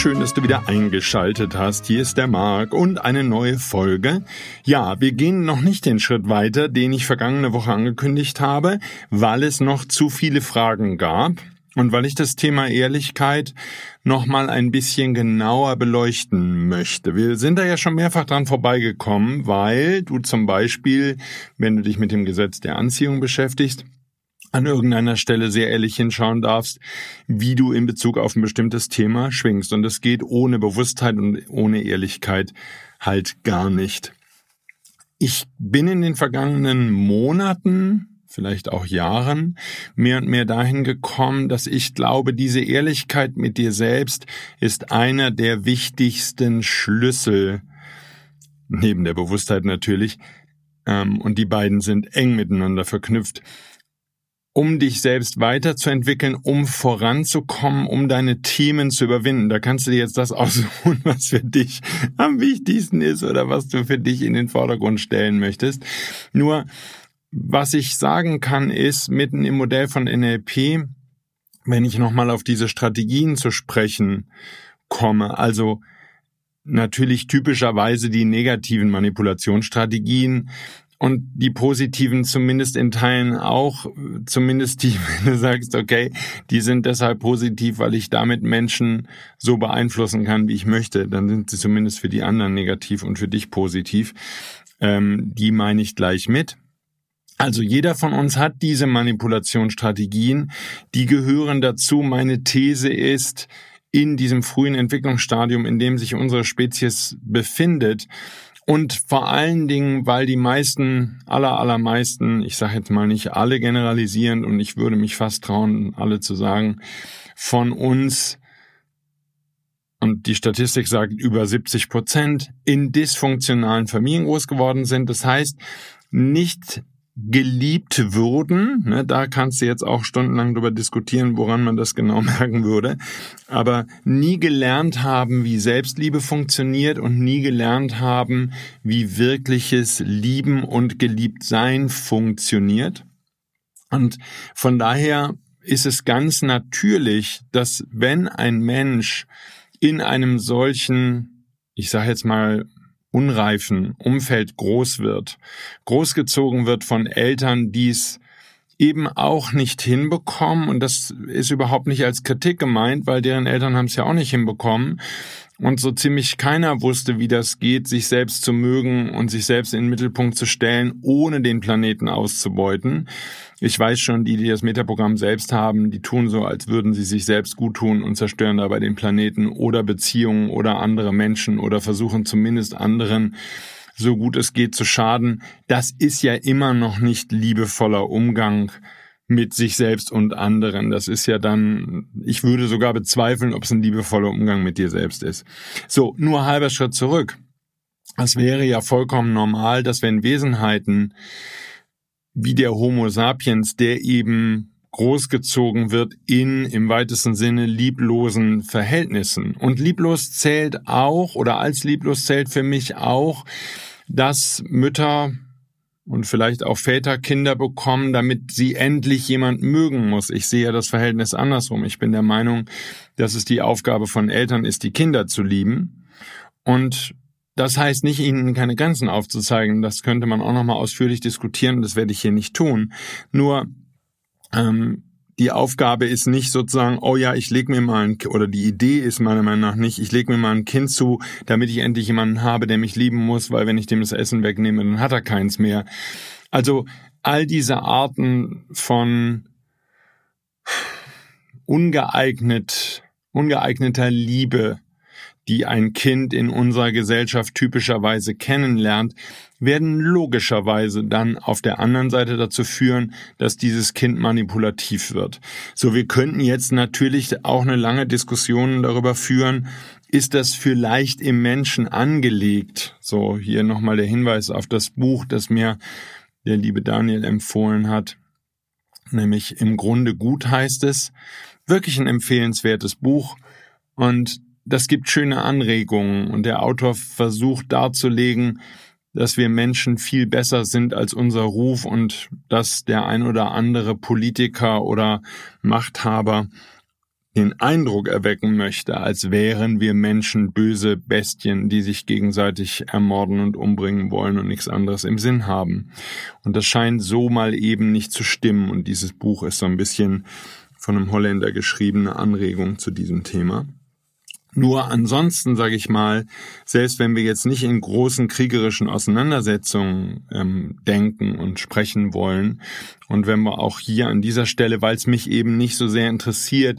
Schön, dass du wieder eingeschaltet hast. Hier ist der Marc und eine neue Folge. Ja, wir gehen noch nicht den Schritt weiter, den ich vergangene Woche angekündigt habe, weil es noch zu viele Fragen gab und weil ich das Thema Ehrlichkeit noch mal ein bisschen genauer beleuchten möchte. Wir sind da ja schon mehrfach dran vorbeigekommen, weil du zum Beispiel, wenn du dich mit dem Gesetz der Anziehung beschäftigst, an irgendeiner Stelle sehr ehrlich hinschauen darfst, wie du in Bezug auf ein bestimmtes Thema schwingst. Und das geht ohne Bewusstheit und ohne Ehrlichkeit halt gar nicht. Ich bin in den vergangenen Monaten, vielleicht auch Jahren, mehr und mehr dahin gekommen, dass ich glaube, diese Ehrlichkeit mit dir selbst ist einer der wichtigsten Schlüssel, neben der Bewusstheit natürlich, ähm, und die beiden sind eng miteinander verknüpft um dich selbst weiterzuentwickeln, um voranzukommen, um deine Themen zu überwinden. Da kannst du dir jetzt das aussuchen, was für dich am wichtigsten ist oder was du für dich in den Vordergrund stellen möchtest. Nur, was ich sagen kann, ist, mitten im Modell von NLP, wenn ich nochmal auf diese Strategien zu sprechen komme, also natürlich typischerweise die negativen Manipulationsstrategien, und die positiven zumindest in Teilen auch, zumindest die, wenn du sagst, okay, die sind deshalb positiv, weil ich damit Menschen so beeinflussen kann, wie ich möchte, dann sind sie zumindest für die anderen negativ und für dich positiv. Ähm, die meine ich gleich mit. Also jeder von uns hat diese Manipulationsstrategien, die gehören dazu. Meine These ist, in diesem frühen Entwicklungsstadium, in dem sich unsere Spezies befindet, und vor allen Dingen, weil die meisten, aller, allermeisten, ich sage jetzt mal nicht alle generalisierend und ich würde mich fast trauen, alle zu sagen, von uns, und die Statistik sagt über 70 Prozent, in dysfunktionalen Familien groß geworden sind. Das heißt, nicht geliebt würden. Ne, da kannst du jetzt auch stundenlang darüber diskutieren, woran man das genau merken würde. Aber nie gelernt haben, wie Selbstliebe funktioniert und nie gelernt haben, wie wirkliches Lieben und Geliebtsein funktioniert. Und von daher ist es ganz natürlich, dass wenn ein Mensch in einem solchen, ich sage jetzt mal, unreifen Umfeld groß wird, großgezogen wird von Eltern, die es eben auch nicht hinbekommen. Und das ist überhaupt nicht als Kritik gemeint, weil deren Eltern haben es ja auch nicht hinbekommen und so ziemlich keiner wusste, wie das geht, sich selbst zu mögen und sich selbst in den Mittelpunkt zu stellen, ohne den Planeten auszubeuten. Ich weiß schon, die, die das Metaprogramm selbst haben, die tun so, als würden sie sich selbst gut tun und zerstören dabei den Planeten oder Beziehungen oder andere Menschen oder versuchen zumindest anderen so gut es geht zu schaden. Das ist ja immer noch nicht liebevoller Umgang mit sich selbst und anderen. Das ist ja dann, ich würde sogar bezweifeln, ob es ein liebevoller Umgang mit dir selbst ist. So, nur halber Schritt zurück. Es wäre ja vollkommen normal, dass wenn Wesenheiten wie der Homo sapiens, der eben großgezogen wird in im weitesten Sinne lieblosen Verhältnissen. Und lieblos zählt auch, oder als lieblos zählt für mich auch, dass Mütter und vielleicht auch Väter Kinder bekommen, damit sie endlich jemand mögen muss. Ich sehe ja das Verhältnis andersrum. Ich bin der Meinung, dass es die Aufgabe von Eltern ist, die Kinder zu lieben. Und das heißt nicht, ihnen keine Grenzen aufzuzeigen. Das könnte man auch nochmal ausführlich diskutieren. Das werde ich hier nicht tun. Nur ähm, die Aufgabe ist nicht sozusagen, oh ja, ich leg mir mal ein, oder die Idee ist meiner Meinung nach nicht, ich leg mir mal ein Kind zu, damit ich endlich jemanden habe, der mich lieben muss, weil wenn ich dem das Essen wegnehme, dann hat er keins mehr. Also all diese Arten von ungeeignet, ungeeigneter Liebe, die ein Kind in unserer Gesellschaft typischerweise kennenlernt, werden logischerweise dann auf der anderen Seite dazu führen, dass dieses Kind manipulativ wird. So, wir könnten jetzt natürlich auch eine lange Diskussion darüber führen, ist das vielleicht im Menschen angelegt? So, hier nochmal der Hinweis auf das Buch, das mir der liebe Daniel empfohlen hat. Nämlich im Grunde gut heißt es. Wirklich ein empfehlenswertes Buch. Und das gibt schöne Anregungen. Und der Autor versucht darzulegen, dass wir Menschen viel besser sind als unser Ruf und dass der ein oder andere Politiker oder Machthaber den Eindruck erwecken möchte, als wären wir Menschen böse Bestien, die sich gegenseitig ermorden und umbringen wollen und nichts anderes im Sinn haben. Und das scheint so mal eben nicht zu stimmen. Und dieses Buch ist so ein bisschen von einem Holländer geschriebene Anregung zu diesem Thema. Nur ansonsten, sage ich mal, selbst wenn wir jetzt nicht in großen kriegerischen Auseinandersetzungen ähm, denken und sprechen wollen, und wenn wir auch hier an dieser Stelle, weil es mich eben nicht so sehr interessiert,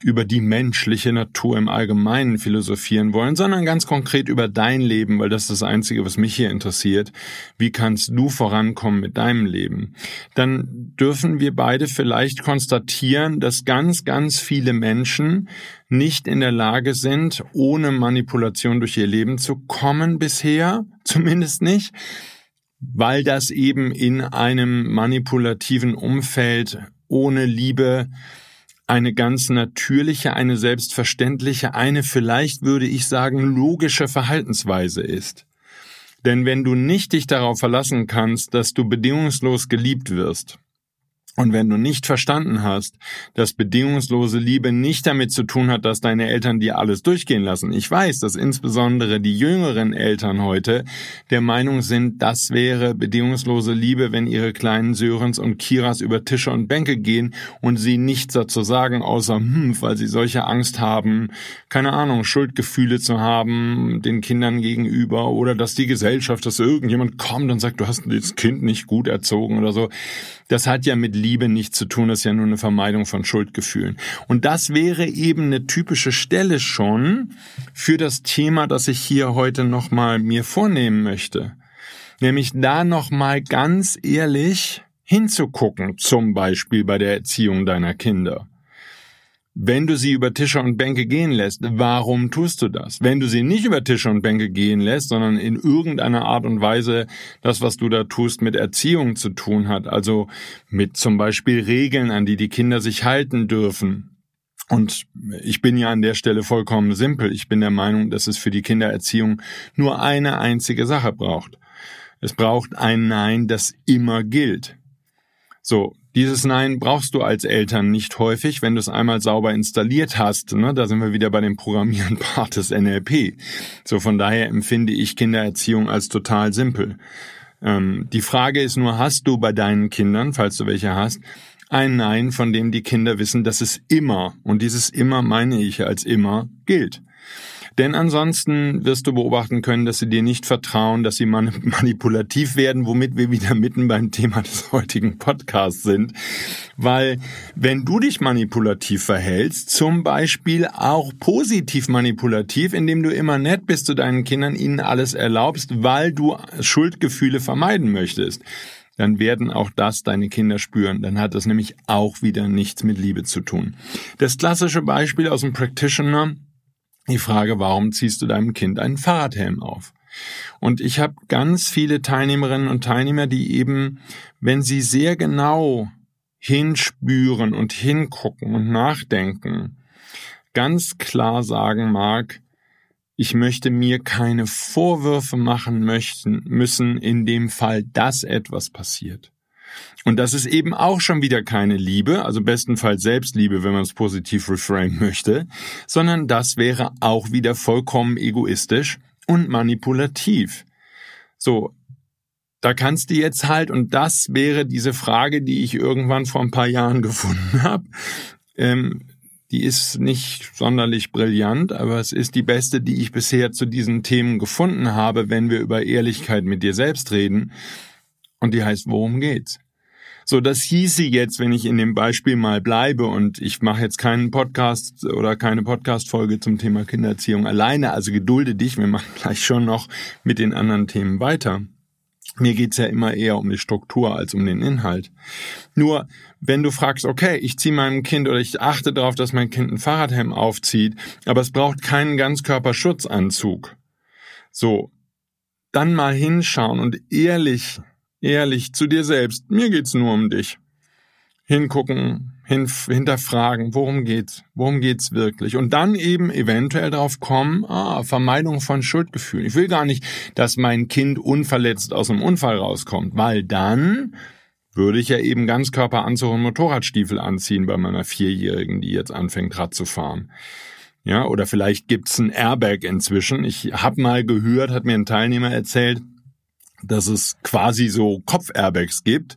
über die menschliche Natur im Allgemeinen philosophieren wollen, sondern ganz konkret über dein Leben, weil das ist das Einzige, was mich hier interessiert. Wie kannst du vorankommen mit deinem Leben? Dann dürfen wir beide vielleicht konstatieren, dass ganz, ganz viele Menschen nicht in der Lage sind, ohne Manipulation durch ihr Leben zu kommen bisher, zumindest nicht, weil das eben in einem manipulativen Umfeld ohne Liebe eine ganz natürliche, eine selbstverständliche, eine vielleicht würde ich sagen logische Verhaltensweise ist. Denn wenn du nicht dich darauf verlassen kannst, dass du bedingungslos geliebt wirst, und wenn du nicht verstanden hast, dass bedingungslose Liebe nicht damit zu tun hat, dass deine Eltern dir alles durchgehen lassen. Ich weiß, dass insbesondere die jüngeren Eltern heute der Meinung sind, das wäre bedingungslose Liebe, wenn ihre kleinen Sörens und Kiras über Tische und Bänke gehen und sie nichts dazu sagen, außer, hm, weil sie solche Angst haben, keine Ahnung, Schuldgefühle zu haben den Kindern gegenüber oder dass die Gesellschaft, dass irgendjemand kommt und sagt, du hast das Kind nicht gut erzogen oder so. Das hat ja mit Liebe nichts zu tun, das ist ja nur eine Vermeidung von Schuldgefühlen. Und das wäre eben eine typische Stelle schon für das Thema, das ich hier heute nochmal mir vornehmen möchte. Nämlich da nochmal ganz ehrlich hinzugucken, zum Beispiel bei der Erziehung deiner Kinder. Wenn du sie über Tische und Bänke gehen lässt, warum tust du das? Wenn du sie nicht über Tische und Bänke gehen lässt, sondern in irgendeiner Art und Weise das, was du da tust, mit Erziehung zu tun hat, also mit zum Beispiel Regeln, an die die Kinder sich halten dürfen. Und ich bin ja an der Stelle vollkommen simpel. Ich bin der Meinung, dass es für die Kindererziehung nur eine einzige Sache braucht. Es braucht ein Nein, das immer gilt. So, dieses Nein brauchst du als Eltern nicht häufig, wenn du es einmal sauber installiert hast. Ne? Da sind wir wieder bei dem Programmieren-Part des NLP. So von daher empfinde ich Kindererziehung als total simpel. Ähm, die Frage ist nur, hast du bei deinen Kindern, falls du welche hast, ein Nein, von dem die Kinder wissen, dass es immer, und dieses immer meine ich als immer, gilt. Denn ansonsten wirst du beobachten können, dass sie dir nicht vertrauen, dass sie manipulativ werden, womit wir wieder mitten beim Thema des heutigen Podcasts sind. Weil wenn du dich manipulativ verhältst, zum Beispiel auch positiv manipulativ, indem du immer nett bist zu deinen Kindern, ihnen alles erlaubst, weil du Schuldgefühle vermeiden möchtest, dann werden auch das deine Kinder spüren. Dann hat das nämlich auch wieder nichts mit Liebe zu tun. Das klassische Beispiel aus dem Practitioner die Frage, warum ziehst du deinem Kind einen Fahrradhelm auf? Und ich habe ganz viele Teilnehmerinnen und Teilnehmer, die eben, wenn sie sehr genau hinspüren und hingucken und nachdenken, ganz klar sagen mag, ich möchte mir keine Vorwürfe machen möchten, müssen in dem Fall, dass etwas passiert. Und das ist eben auch schon wieder keine Liebe, also bestenfalls Selbstliebe, wenn man es positiv reframen möchte, sondern das wäre auch wieder vollkommen egoistisch und manipulativ. So, da kannst du jetzt halt, und das wäre diese Frage, die ich irgendwann vor ein paar Jahren gefunden habe, ähm, die ist nicht sonderlich brillant, aber es ist die beste, die ich bisher zu diesen Themen gefunden habe, wenn wir über Ehrlichkeit mit dir selbst reden. Und die heißt, worum geht's? So, das hieße jetzt, wenn ich in dem Beispiel mal bleibe und ich mache jetzt keinen Podcast oder keine Podcast-Folge zum Thema Kindererziehung alleine, also gedulde dich, wir machen gleich schon noch mit den anderen Themen weiter. Mir geht's ja immer eher um die Struktur als um den Inhalt. Nur, wenn du fragst, okay, ich ziehe meinem Kind oder ich achte darauf, dass mein Kind ein Fahrradhelm aufzieht, aber es braucht keinen Ganzkörperschutzanzug. So, dann mal hinschauen und ehrlich, ehrlich zu dir selbst, mir geht's nur um dich. Hingucken, hin, hinterfragen, worum geht's, worum geht's wirklich und dann eben eventuell darauf kommen, ah, Vermeidung von Schuldgefühlen. Ich will gar nicht, dass mein Kind unverletzt aus einem Unfall rauskommt, weil dann würde ich ja eben Ganzkörperanzug und Motorradstiefel anziehen bei meiner Vierjährigen, die jetzt anfängt Rad zu fahren. Ja, oder vielleicht gibt's ein Airbag inzwischen. Ich habe mal gehört, hat mir ein Teilnehmer erzählt, dass es quasi so Kopf-Airbags gibt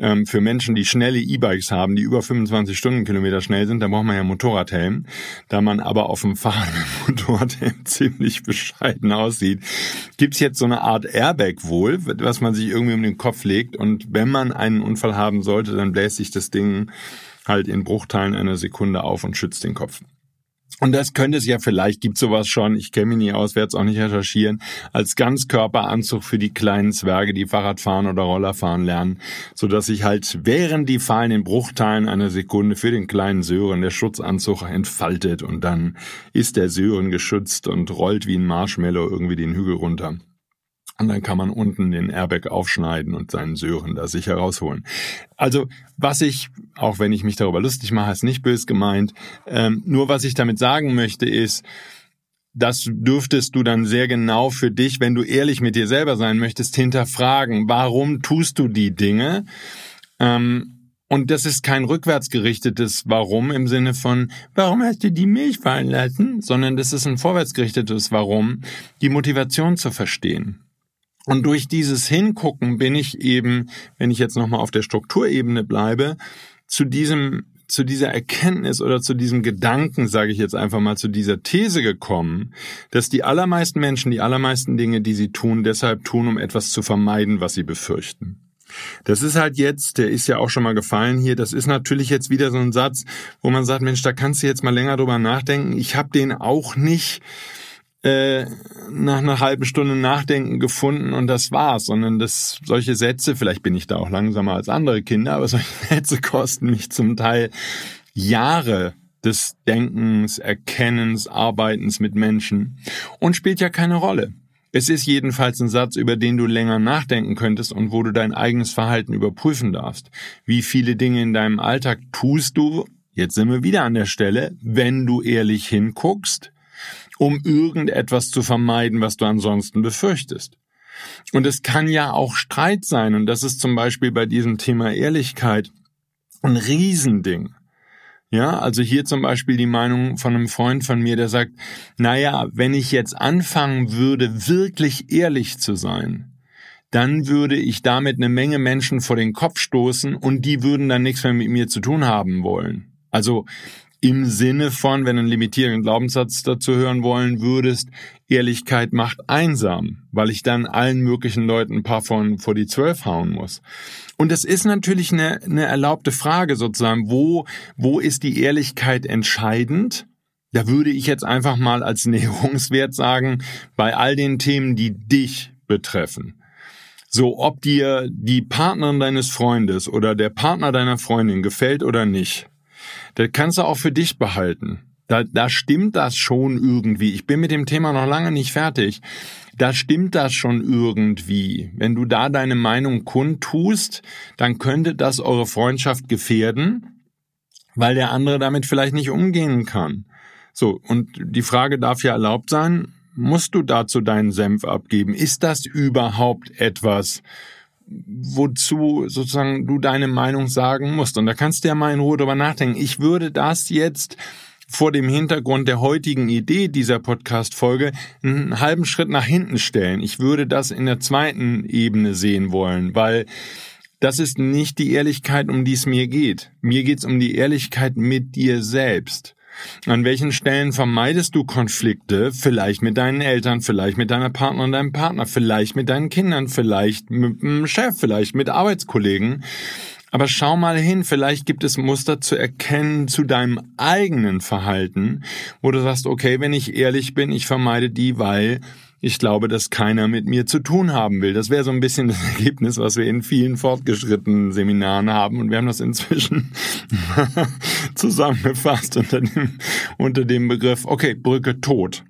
ähm, für Menschen, die schnelle E-Bikes haben, die über 25 Stundenkilometer schnell sind, da braucht man ja Motorradhelm. Da man aber auf dem Fahrrad Motorradhelm ziemlich bescheiden aussieht, gibt's jetzt so eine Art Airbag wohl, was man sich irgendwie um den Kopf legt. Und wenn man einen Unfall haben sollte, dann bläst sich das Ding halt in Bruchteilen einer Sekunde auf und schützt den Kopf. Und das könnte es ja vielleicht, gibt sowas schon, ich kenne mich nie aus, werde es auch nicht recherchieren, als Ganzkörperanzug für die kleinen Zwerge, die Fahrrad fahren oder Roller fahren lernen, sodass sich halt während die fallen in Bruchteilen einer Sekunde für den kleinen Sören der Schutzanzug entfaltet und dann ist der Sören geschützt und rollt wie ein Marshmallow irgendwie den Hügel runter. Und dann kann man unten den Airbag aufschneiden und seinen Sören da sicher rausholen. Also was ich, auch wenn ich mich darüber lustig mache, ist nicht bös gemeint. Ähm, nur was ich damit sagen möchte ist, das dürftest du dann sehr genau für dich, wenn du ehrlich mit dir selber sein möchtest, hinterfragen. Warum tust du die Dinge? Ähm, und das ist kein rückwärtsgerichtetes Warum im Sinne von, warum hast du die Milch fallen lassen? Sondern das ist ein vorwärtsgerichtetes Warum, die Motivation zu verstehen. Und durch dieses Hingucken bin ich eben, wenn ich jetzt nochmal auf der Strukturebene bleibe, zu diesem zu dieser Erkenntnis oder zu diesem Gedanken, sage ich jetzt einfach mal, zu dieser These gekommen, dass die allermeisten Menschen die allermeisten Dinge, die sie tun, deshalb tun, um etwas zu vermeiden, was sie befürchten. Das ist halt jetzt, der ist ja auch schon mal gefallen hier, das ist natürlich jetzt wieder so ein Satz, wo man sagt, Mensch, da kannst du jetzt mal länger drüber nachdenken. Ich habe den auch nicht äh, nach einer halben Stunde Nachdenken gefunden und das war's, sondern das, solche Sätze, vielleicht bin ich da auch langsamer als andere Kinder, aber solche Sätze kosten mich zum Teil Jahre des Denkens, Erkennens, Arbeitens mit Menschen und spielt ja keine Rolle. Es ist jedenfalls ein Satz, über den du länger nachdenken könntest und wo du dein eigenes Verhalten überprüfen darfst. Wie viele Dinge in deinem Alltag tust du, jetzt sind wir wieder an der Stelle, wenn du ehrlich hinguckst, um irgendetwas zu vermeiden, was du ansonsten befürchtest. Und es kann ja auch Streit sein, und das ist zum Beispiel bei diesem Thema Ehrlichkeit ein Riesending. Ja, also hier zum Beispiel die Meinung von einem Freund von mir, der sagt, naja, wenn ich jetzt anfangen würde, wirklich ehrlich zu sein, dann würde ich damit eine Menge Menschen vor den Kopf stoßen und die würden dann nichts mehr mit mir zu tun haben wollen. Also im Sinne von, wenn du einen limitierenden Glaubenssatz dazu hören wollen würdest, Ehrlichkeit macht einsam, weil ich dann allen möglichen Leuten ein paar von vor die Zwölf hauen muss. Und das ist natürlich eine, eine erlaubte Frage sozusagen, wo, wo ist die Ehrlichkeit entscheidend? Da würde ich jetzt einfach mal als Näherungswert sagen, bei all den Themen, die dich betreffen. So, ob dir die Partnerin deines Freundes oder der Partner deiner Freundin gefällt oder nicht, das kannst du auch für dich behalten. Da, da stimmt das schon irgendwie. Ich bin mit dem Thema noch lange nicht fertig. Da stimmt das schon irgendwie. Wenn du da deine Meinung kundtust, dann könnte das eure Freundschaft gefährden, weil der andere damit vielleicht nicht umgehen kann. So, und die Frage darf ja erlaubt sein, musst du dazu deinen Senf abgeben? Ist das überhaupt etwas, wozu sozusagen du deine Meinung sagen musst. Und da kannst du ja mal in Ruhe drüber nachdenken. Ich würde das jetzt vor dem Hintergrund der heutigen Idee dieser Podcast-Folge einen halben Schritt nach hinten stellen. Ich würde das in der zweiten Ebene sehen wollen, weil das ist nicht die Ehrlichkeit, um die es mir geht. Mir geht es um die Ehrlichkeit mit dir selbst. An welchen Stellen vermeidest du Konflikte? Vielleicht mit deinen Eltern, vielleicht mit deiner Partnerin, deinem Partner, vielleicht mit deinen Kindern, vielleicht mit dem Chef, vielleicht mit Arbeitskollegen. Aber schau mal hin, vielleicht gibt es Muster zu erkennen zu deinem eigenen Verhalten, wo du sagst, okay, wenn ich ehrlich bin, ich vermeide die, weil ich glaube, dass keiner mit mir zu tun haben will. Das wäre so ein bisschen das Ergebnis, was wir in vielen fortgeschrittenen Seminaren haben. Und wir haben das inzwischen zusammengefasst unter dem, unter dem Begriff, okay, Brücke tot.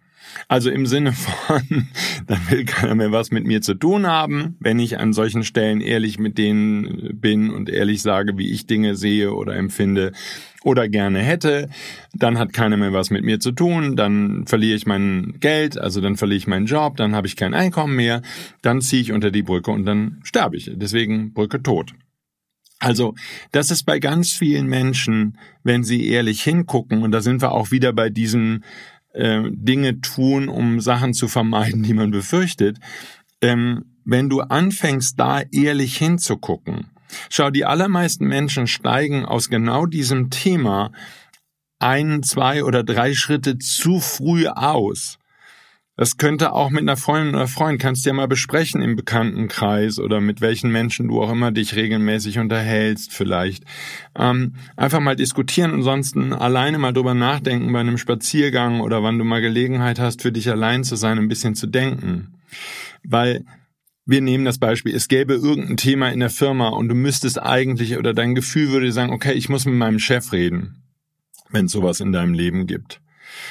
Also im Sinne von, dann will keiner mehr was mit mir zu tun haben, wenn ich an solchen Stellen ehrlich mit denen bin und ehrlich sage, wie ich Dinge sehe oder empfinde oder gerne hätte, dann hat keiner mehr was mit mir zu tun, dann verliere ich mein Geld, also dann verliere ich meinen Job, dann habe ich kein Einkommen mehr, dann ziehe ich unter die Brücke und dann sterbe ich. Deswegen Brücke tot. Also, das ist bei ganz vielen Menschen, wenn sie ehrlich hingucken, und da sind wir auch wieder bei diesen äh, Dinge tun, um Sachen zu vermeiden, die man befürchtet. Ähm, wenn du anfängst, da ehrlich hinzugucken, schau, die allermeisten Menschen steigen aus genau diesem Thema ein, zwei oder drei Schritte zu früh aus. Das könnte auch mit einer Freundin oder Freund, kannst du ja mal besprechen im Bekanntenkreis oder mit welchen Menschen du auch immer dich regelmäßig unterhältst vielleicht. Ähm, einfach mal diskutieren, ansonsten alleine mal drüber nachdenken bei einem Spaziergang oder wann du mal Gelegenheit hast, für dich allein zu sein, ein bisschen zu denken. Weil wir nehmen das Beispiel, es gäbe irgendein Thema in der Firma und du müsstest eigentlich oder dein Gefühl würde sagen, okay, ich muss mit meinem Chef reden, wenn es sowas in deinem Leben gibt.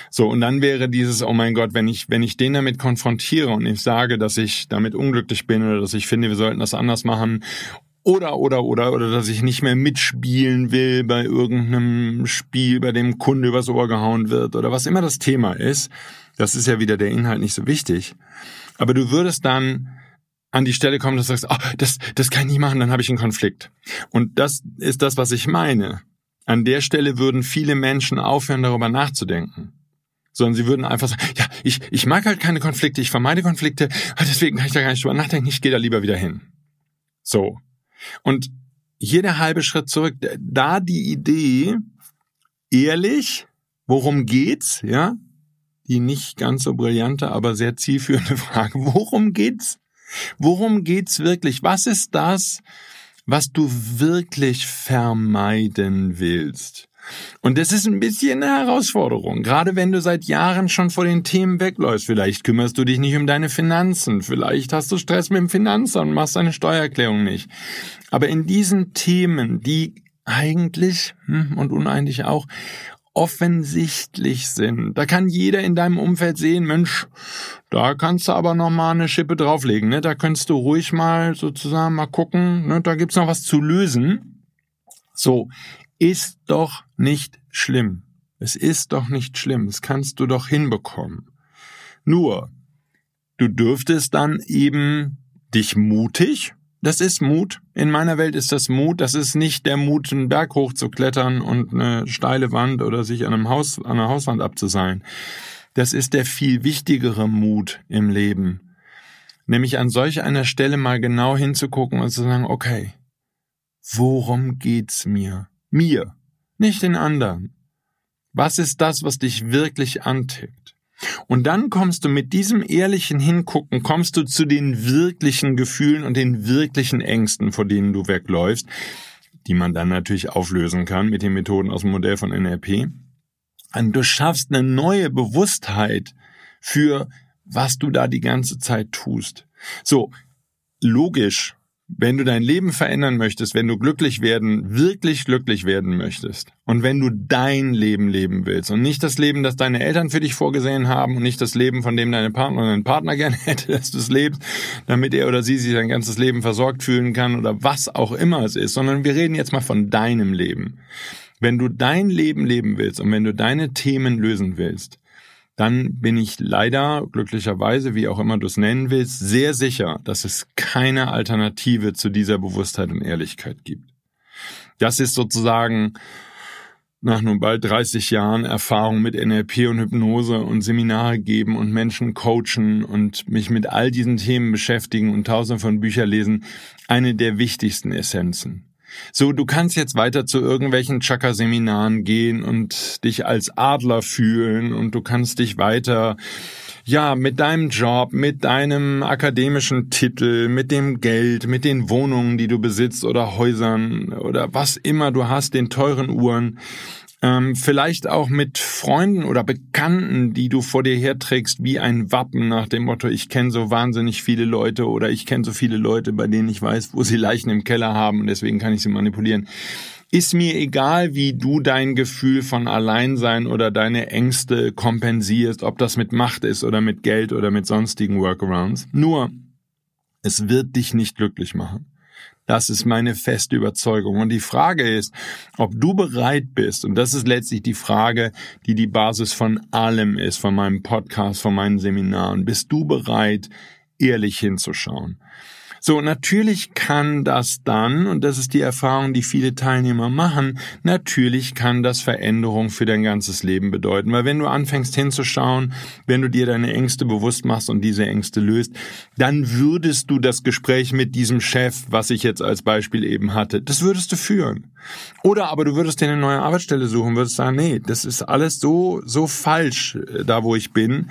So, und dann wäre dieses, oh mein Gott, wenn ich, wenn ich den damit konfrontiere und ich sage, dass ich damit unglücklich bin oder dass ich finde, wir sollten das anders machen oder, oder, oder, oder, dass ich nicht mehr mitspielen will bei irgendeinem Spiel, bei dem Kunde übers Ohr gehauen wird oder was immer das Thema ist. Das ist ja wieder der Inhalt nicht so wichtig. Aber du würdest dann an die Stelle kommen, dass du sagst, oh, das, das kann ich nicht machen, dann habe ich einen Konflikt. Und das ist das, was ich meine. An der Stelle würden viele Menschen aufhören, darüber nachzudenken. Sondern sie würden einfach sagen, ja, ich, ich mag halt keine Konflikte, ich vermeide Konflikte, deswegen kann ich da gar nicht drüber nachdenken, ich gehe da lieber wieder hin. So. Und hier der halbe Schritt zurück, da die Idee, ehrlich, worum geht's, ja? Die nicht ganz so brillante, aber sehr zielführende Frage, worum geht's? Worum geht's wirklich? Was ist das, was du wirklich vermeiden willst. Und das ist ein bisschen eine Herausforderung, gerade wenn du seit Jahren schon vor den Themen wegläufst. Vielleicht kümmerst du dich nicht um deine Finanzen, vielleicht hast du Stress mit dem Finanzamt und machst deine Steuererklärung nicht. Aber in diesen Themen, die eigentlich hm, und uneinig auch offensichtlich sind. Da kann jeder in deinem Umfeld sehen, Mensch, da kannst du aber noch mal eine Schippe drauflegen, ne? Da kannst du ruhig mal sozusagen mal gucken, ne? Da gibt's noch was zu lösen. So, ist doch nicht schlimm. Es ist doch nicht schlimm. Das kannst du doch hinbekommen. Nur, du dürftest dann eben dich mutig das ist Mut. In meiner Welt ist das Mut. Das ist nicht der Mut, einen Berg hochzuklettern und eine steile Wand oder sich an einem Haus, an einer Hauswand abzuseilen. Das ist der viel wichtigere Mut im Leben. Nämlich an solch einer Stelle mal genau hinzugucken und zu sagen, okay, worum geht's mir? Mir, nicht den anderen. Was ist das, was dich wirklich antickt? Und dann kommst du mit diesem ehrlichen Hingucken, kommst du zu den wirklichen Gefühlen und den wirklichen Ängsten, vor denen du wegläufst, die man dann natürlich auflösen kann mit den Methoden aus dem Modell von NLP. Und du schaffst eine neue Bewusstheit für, was du da die ganze Zeit tust. So, logisch wenn du dein Leben verändern möchtest, wenn du glücklich werden, wirklich glücklich werden möchtest und wenn du dein Leben leben willst und nicht das Leben, das deine Eltern für dich vorgesehen haben und nicht das Leben, von dem deine Partner oder dein Partner gerne hätte, dass du es lebst, damit er oder sie sich sein ganzes Leben versorgt fühlen kann oder was auch immer es ist, sondern wir reden jetzt mal von deinem Leben. Wenn du dein Leben leben willst und wenn du deine Themen lösen willst, dann bin ich leider, glücklicherweise, wie auch immer du es nennen willst, sehr sicher, dass es keine Alternative zu dieser Bewusstheit und Ehrlichkeit gibt. Das ist sozusagen nach nun bald 30 Jahren Erfahrung mit NLP und Hypnose und Seminare geben und Menschen coachen und mich mit all diesen Themen beschäftigen und tausende von Büchern lesen, eine der wichtigsten Essenzen. So, du kannst jetzt weiter zu irgendwelchen Chakra-Seminaren gehen und dich als Adler fühlen und du kannst dich weiter ja, mit deinem Job, mit deinem akademischen Titel, mit dem Geld, mit den Wohnungen, die du besitzt oder Häusern oder was immer du hast, den teuren Uhren, ähm, vielleicht auch mit Freunden oder Bekannten, die du vor dir herträgst, wie ein Wappen nach dem Motto, ich kenne so wahnsinnig viele Leute oder ich kenne so viele Leute, bei denen ich weiß, wo sie Leichen im Keller haben und deswegen kann ich sie manipulieren. Ist mir egal, wie du dein Gefühl von Alleinsein oder deine Ängste kompensierst, ob das mit Macht ist oder mit Geld oder mit sonstigen Workarounds. Nur, es wird dich nicht glücklich machen. Das ist meine feste Überzeugung. Und die Frage ist, ob du bereit bist, und das ist letztlich die Frage, die die Basis von allem ist, von meinem Podcast, von meinen Seminaren, bist du bereit, ehrlich hinzuschauen? So, natürlich kann das dann, und das ist die Erfahrung, die viele Teilnehmer machen, natürlich kann das Veränderung für dein ganzes Leben bedeuten. Weil wenn du anfängst hinzuschauen, wenn du dir deine Ängste bewusst machst und diese Ängste löst, dann würdest du das Gespräch mit diesem Chef, was ich jetzt als Beispiel eben hatte, das würdest du führen. Oder aber du würdest dir eine neue Arbeitsstelle suchen, würdest sagen, nee, das ist alles so, so falsch, äh, da wo ich bin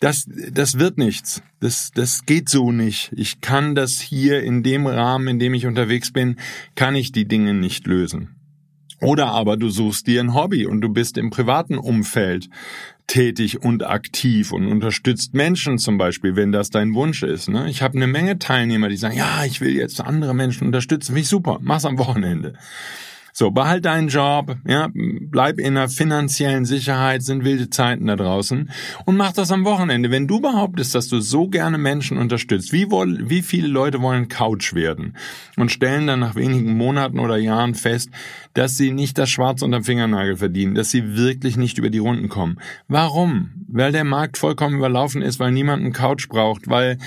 das, das wird nichts. Das, das geht so nicht. Ich kann das hier in dem Rahmen, in dem ich unterwegs bin, kann ich die Dinge nicht lösen. Oder aber du suchst dir ein Hobby und du bist im privaten Umfeld tätig und aktiv und unterstützt Menschen zum Beispiel, wenn das dein Wunsch ist. Ne? Ich habe eine Menge Teilnehmer, die sagen, ja, ich will jetzt andere Menschen unterstützen. Finde ich super, mach's am Wochenende. So, behalt deinen Job, ja, bleib in einer finanziellen Sicherheit, sind wilde Zeiten da draußen und mach das am Wochenende. Wenn du behauptest, dass du so gerne Menschen unterstützt, wie, woll, wie viele Leute wollen Couch werden und stellen dann nach wenigen Monaten oder Jahren fest, dass sie nicht das Schwarz unterm Fingernagel verdienen, dass sie wirklich nicht über die Runden kommen. Warum? Weil der Markt vollkommen überlaufen ist, weil niemand einen Couch braucht, weil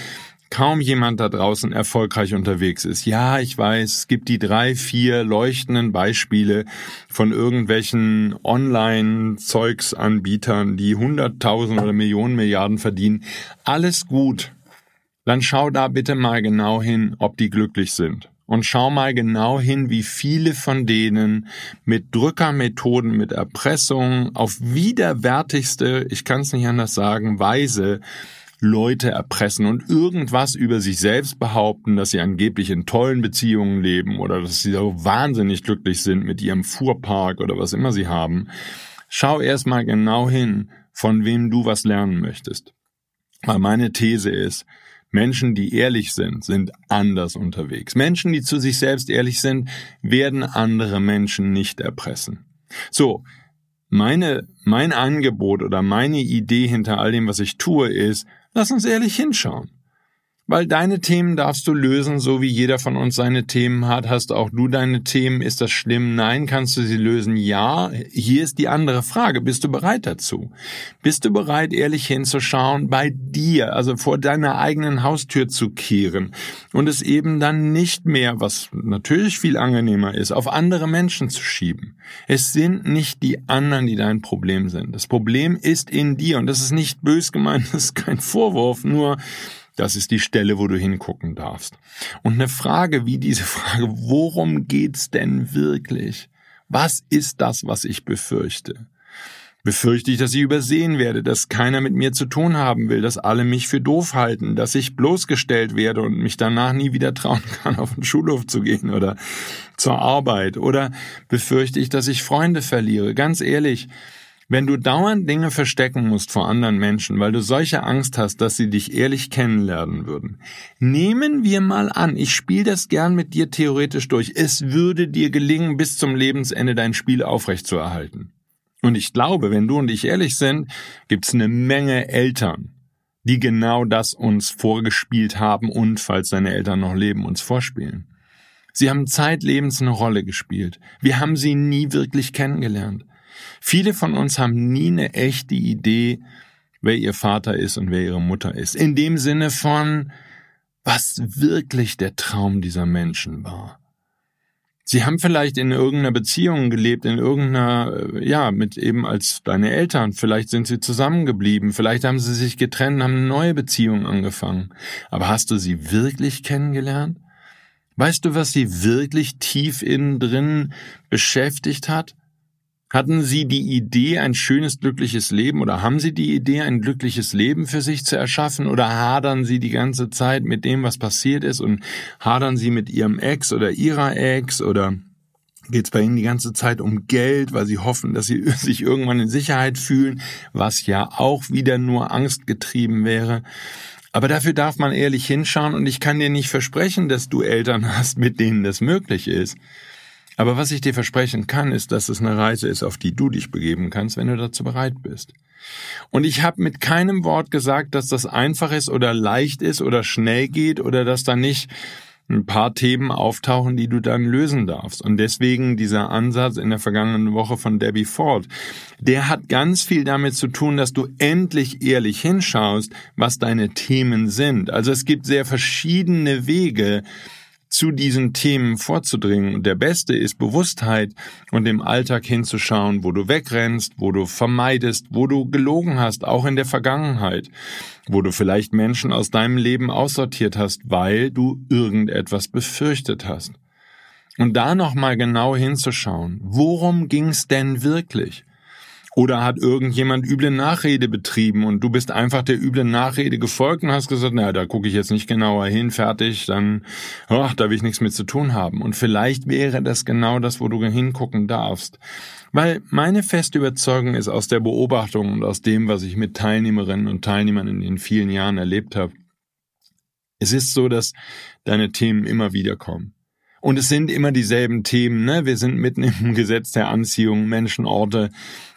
kaum jemand da draußen erfolgreich unterwegs ist. Ja, ich weiß, es gibt die drei, vier leuchtenden Beispiele von irgendwelchen Online-Zeugsanbietern, die hunderttausend oder Millionen Milliarden verdienen. Alles gut. Dann schau da bitte mal genau hin, ob die glücklich sind. Und schau mal genau hin, wie viele von denen mit Drückermethoden, mit Erpressung auf widerwärtigste, ich kann es nicht anders sagen, Weise Leute erpressen und irgendwas über sich selbst behaupten, dass sie angeblich in tollen Beziehungen leben oder dass sie so wahnsinnig glücklich sind mit ihrem Fuhrpark oder was immer sie haben. Schau erstmal genau hin, von wem du was lernen möchtest. Weil meine These ist, Menschen, die ehrlich sind, sind anders unterwegs. Menschen, die zu sich selbst ehrlich sind, werden andere Menschen nicht erpressen. So, meine, mein Angebot oder meine Idee hinter all dem, was ich tue, ist, Lass uns ehrlich hinschauen. Weil deine Themen darfst du lösen, so wie jeder von uns seine Themen hat. Hast auch du deine Themen? Ist das schlimm? Nein. Kannst du sie lösen? Ja. Hier ist die andere Frage. Bist du bereit dazu? Bist du bereit, ehrlich hinzuschauen, bei dir, also vor deiner eigenen Haustür zu kehren und es eben dann nicht mehr, was natürlich viel angenehmer ist, auf andere Menschen zu schieben? Es sind nicht die anderen, die dein Problem sind. Das Problem ist in dir und das ist nicht bös gemeint, das ist kein Vorwurf, nur das ist die Stelle, wo du hingucken darfst. Und eine Frage wie diese Frage, worum geht's denn wirklich? Was ist das, was ich befürchte? Befürchte ich, dass ich übersehen werde, dass keiner mit mir zu tun haben will, dass alle mich für doof halten, dass ich bloßgestellt werde und mich danach nie wieder trauen kann, auf den Schulhof zu gehen oder zur Arbeit? Oder befürchte ich, dass ich Freunde verliere? Ganz ehrlich, wenn du dauernd Dinge verstecken musst vor anderen Menschen, weil du solche Angst hast, dass sie dich ehrlich kennenlernen würden. Nehmen wir mal an, ich spiele das gern mit dir theoretisch durch. Es würde dir gelingen, bis zum Lebensende dein Spiel aufrechtzuerhalten. Und ich glaube, wenn du und ich ehrlich sind, gibt's eine Menge Eltern, die genau das uns vorgespielt haben und, falls deine Eltern noch leben, uns vorspielen. Sie haben zeitlebens eine Rolle gespielt. Wir haben sie nie wirklich kennengelernt. Viele von uns haben nie eine echte Idee, wer ihr Vater ist und wer ihre Mutter ist. In dem Sinne von, was wirklich der Traum dieser Menschen war. Sie haben vielleicht in irgendeiner Beziehung gelebt, in irgendeiner, äh, ja, mit eben als deine Eltern. Vielleicht sind sie zusammengeblieben, vielleicht haben sie sich getrennt, haben eine neue Beziehung angefangen. Aber hast du sie wirklich kennengelernt? Weißt du, was sie wirklich tief innen drin beschäftigt hat? Hatten Sie die Idee, ein schönes, glückliches Leben oder haben Sie die Idee, ein glückliches Leben für sich zu erschaffen oder hadern Sie die ganze Zeit mit dem, was passiert ist und hadern Sie mit Ihrem Ex oder Ihrer Ex oder geht es bei Ihnen die ganze Zeit um Geld, weil Sie hoffen, dass Sie sich irgendwann in Sicherheit fühlen, was ja auch wieder nur Angst getrieben wäre. Aber dafür darf man ehrlich hinschauen und ich kann dir nicht versprechen, dass du Eltern hast, mit denen das möglich ist. Aber was ich dir versprechen kann, ist, dass es eine Reise ist, auf die du dich begeben kannst, wenn du dazu bereit bist. Und ich habe mit keinem Wort gesagt, dass das einfach ist oder leicht ist oder schnell geht oder dass da nicht ein paar Themen auftauchen, die du dann lösen darfst. Und deswegen dieser Ansatz in der vergangenen Woche von Debbie Ford, der hat ganz viel damit zu tun, dass du endlich ehrlich hinschaust, was deine Themen sind. Also es gibt sehr verschiedene Wege, zu diesen Themen vorzudringen. Und der beste ist Bewusstheit und im Alltag hinzuschauen, wo du wegrennst, wo du vermeidest, wo du gelogen hast, auch in der Vergangenheit, wo du vielleicht Menschen aus deinem Leben aussortiert hast, weil du irgendetwas befürchtet hast. Und da nochmal genau hinzuschauen, worum ging's denn wirklich? Oder hat irgendjemand üble Nachrede betrieben und du bist einfach der üblen Nachrede gefolgt und hast gesagt, na, da gucke ich jetzt nicht genauer hin, fertig, dann, oh, da will ich nichts mit zu tun haben. Und vielleicht wäre das genau das, wo du hingucken darfst. Weil meine feste Überzeugung ist aus der Beobachtung und aus dem, was ich mit Teilnehmerinnen und Teilnehmern in den vielen Jahren erlebt habe. Es ist so, dass deine Themen immer wieder kommen. Und es sind immer dieselben Themen, ne? Wir sind mitten im Gesetz der Anziehung, Menschen, Orte,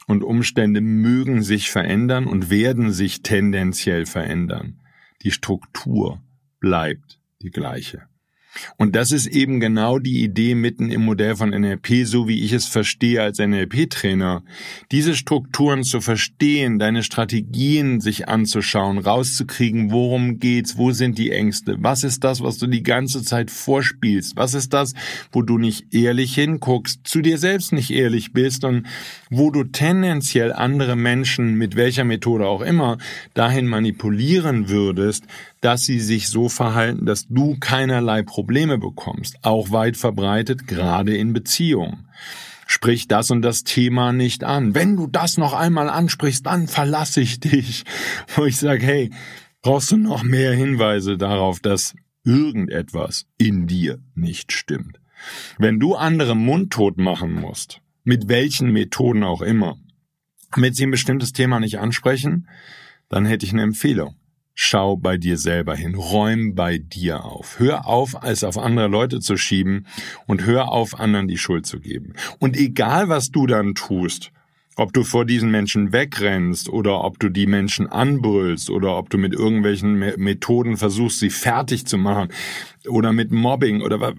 und Umstände mögen sich verändern und werden sich tendenziell verändern. Die Struktur bleibt die gleiche. Und das ist eben genau die Idee mitten im Modell von NLP, so wie ich es verstehe als NLP-Trainer. Diese Strukturen zu verstehen, deine Strategien sich anzuschauen, rauszukriegen, worum geht's, wo sind die Ängste, was ist das, was du die ganze Zeit vorspielst, was ist das, wo du nicht ehrlich hinguckst, zu dir selbst nicht ehrlich bist und wo du tendenziell andere Menschen mit welcher Methode auch immer dahin manipulieren würdest, dass sie sich so verhalten, dass du keinerlei Probleme bekommst, auch weit verbreitet, gerade in Beziehungen. Sprich das und das Thema nicht an. Wenn du das noch einmal ansprichst, dann verlasse ich dich. Wo ich sage, hey, brauchst du noch mehr Hinweise darauf, dass irgendetwas in dir nicht stimmt. Wenn du andere mundtot machen musst, mit welchen Methoden auch immer, damit sie ein bestimmtes Thema nicht ansprechen, dann hätte ich eine Empfehlung. Schau bei dir selber hin, räum bei dir auf. Hör auf, es auf andere Leute zu schieben und hör auf, anderen die Schuld zu geben. Und egal, was du dann tust, ob du vor diesen Menschen wegrennst oder ob du die Menschen anbrüllst oder ob du mit irgendwelchen Methoden versuchst, sie fertig zu machen oder mit Mobbing oder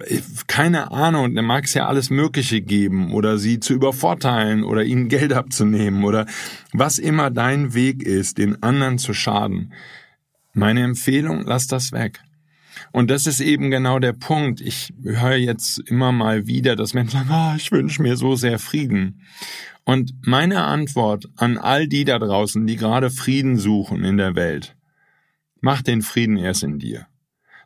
keine Ahnung, da mag es ja alles Mögliche geben oder sie zu übervorteilen oder ihnen Geld abzunehmen oder was immer dein Weg ist, den anderen zu schaden meine Empfehlung, lass das weg. Und das ist eben genau der Punkt. Ich höre jetzt immer mal wieder, dass Menschen sagen, oh, ich wünsche mir so sehr Frieden. Und meine Antwort an all die da draußen, die gerade Frieden suchen in der Welt, mach den Frieden erst in dir.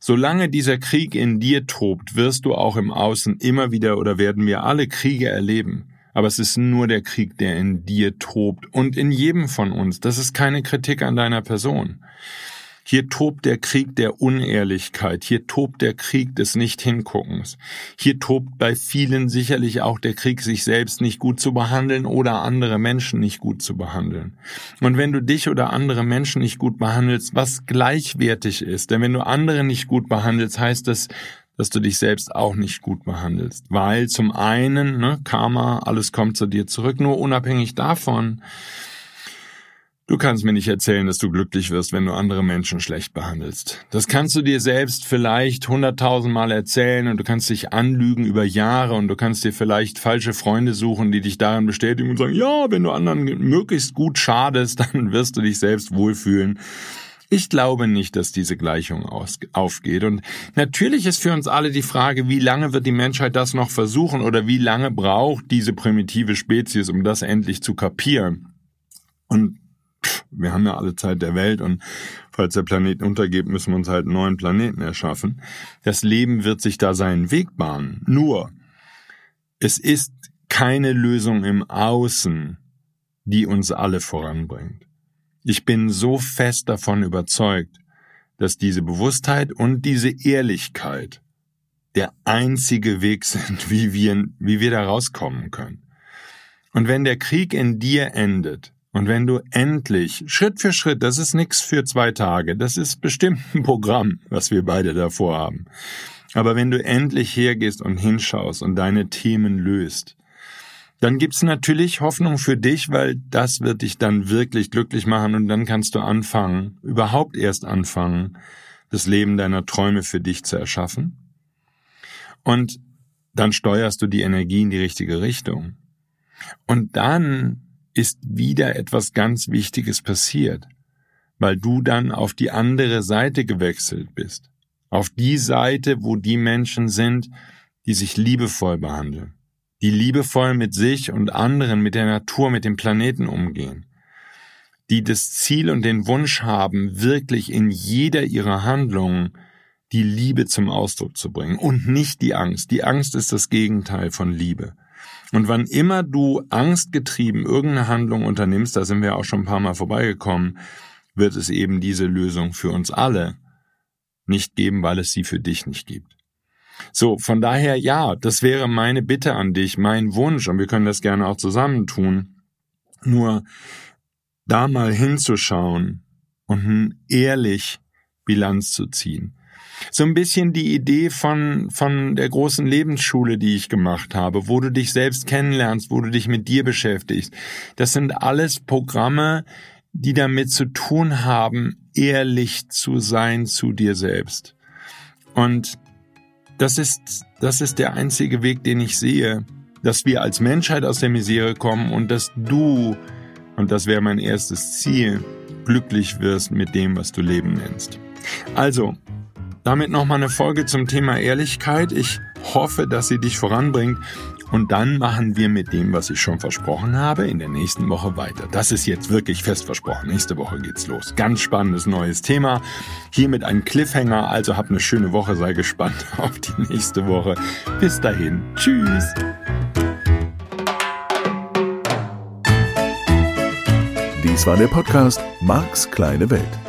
Solange dieser Krieg in dir tobt, wirst du auch im Außen immer wieder oder werden wir alle Kriege erleben. Aber es ist nur der Krieg, der in dir tobt und in jedem von uns. Das ist keine Kritik an deiner Person. Hier tobt der Krieg der Unehrlichkeit, hier tobt der Krieg des Nicht-Hinguckens. Hier tobt bei vielen sicherlich auch der Krieg, sich selbst nicht gut zu behandeln oder andere Menschen nicht gut zu behandeln. Und wenn du dich oder andere Menschen nicht gut behandelst, was gleichwertig ist, denn wenn du andere nicht gut behandelst, heißt das, dass du dich selbst auch nicht gut behandelst. Weil zum einen, ne, Karma, alles kommt zu dir zurück, nur unabhängig davon, Du kannst mir nicht erzählen, dass du glücklich wirst, wenn du andere Menschen schlecht behandelst. Das kannst du dir selbst vielleicht hunderttausendmal erzählen und du kannst dich anlügen über Jahre und du kannst dir vielleicht falsche Freunde suchen, die dich daran bestätigen und sagen, ja, wenn du anderen möglichst gut schadest, dann wirst du dich selbst wohlfühlen. Ich glaube nicht, dass diese Gleichung aufgeht. Und natürlich ist für uns alle die Frage, wie lange wird die Menschheit das noch versuchen oder wie lange braucht diese primitive Spezies, um das endlich zu kapieren? Und wir haben ja alle Zeit der Welt und falls der Planet untergeht, müssen wir uns halt einen neuen Planeten erschaffen. Das Leben wird sich da seinen Weg bahnen. Nur, es ist keine Lösung im Außen, die uns alle voranbringt. Ich bin so fest davon überzeugt, dass diese Bewusstheit und diese Ehrlichkeit der einzige Weg sind, wie wir, wie wir da rauskommen können. Und wenn der Krieg in dir endet und wenn du endlich Schritt für Schritt, das ist nichts für zwei Tage, das ist bestimmt ein Programm, was wir beide davor haben. Aber wenn du endlich hergehst und hinschaust und deine Themen löst, dann gibt's natürlich Hoffnung für dich, weil das wird dich dann wirklich glücklich machen und dann kannst du anfangen, überhaupt erst anfangen, das Leben deiner Träume für dich zu erschaffen. Und dann steuerst du die Energie in die richtige Richtung. Und dann ist wieder etwas ganz Wichtiges passiert, weil du dann auf die andere Seite gewechselt bist. Auf die Seite, wo die Menschen sind, die sich liebevoll behandeln die liebevoll mit sich und anderen, mit der Natur, mit dem Planeten umgehen, die das Ziel und den Wunsch haben, wirklich in jeder ihrer Handlungen die Liebe zum Ausdruck zu bringen und nicht die Angst. Die Angst ist das Gegenteil von Liebe. Und wann immer du angstgetrieben irgendeine Handlung unternimmst, da sind wir auch schon ein paar Mal vorbeigekommen, wird es eben diese Lösung für uns alle nicht geben, weil es sie für dich nicht gibt. So, von daher ja, das wäre meine Bitte an dich, mein Wunsch, und wir können das gerne auch zusammen tun. Nur da mal hinzuschauen und ehrlich Bilanz zu ziehen. So ein bisschen die Idee von, von der großen Lebensschule, die ich gemacht habe, wo du dich selbst kennenlernst, wo du dich mit dir beschäftigst. Das sind alles Programme, die damit zu tun haben, ehrlich zu sein zu dir selbst. Und das ist, das ist der einzige Weg, den ich sehe, dass wir als Menschheit aus der Misere kommen und dass du, und das wäre mein erstes Ziel, glücklich wirst mit dem, was du Leben nennst. Also, damit nochmal eine Folge zum Thema Ehrlichkeit. Ich hoffe, dass sie dich voranbringt. Und dann machen wir mit dem, was ich schon versprochen habe, in der nächsten Woche weiter. Das ist jetzt wirklich fest versprochen. Nächste Woche geht's los. Ganz spannendes neues Thema. Hiermit ein Cliffhanger. Also hab eine schöne Woche. Sei gespannt auf die nächste Woche. Bis dahin. Tschüss. Dies war der Podcast Marks kleine Welt.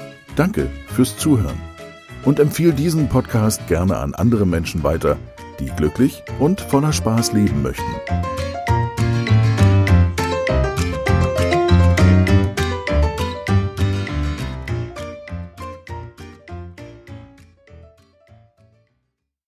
Danke fürs Zuhören und empfehle diesen Podcast gerne an andere Menschen weiter, die glücklich und voller Spaß leben möchten.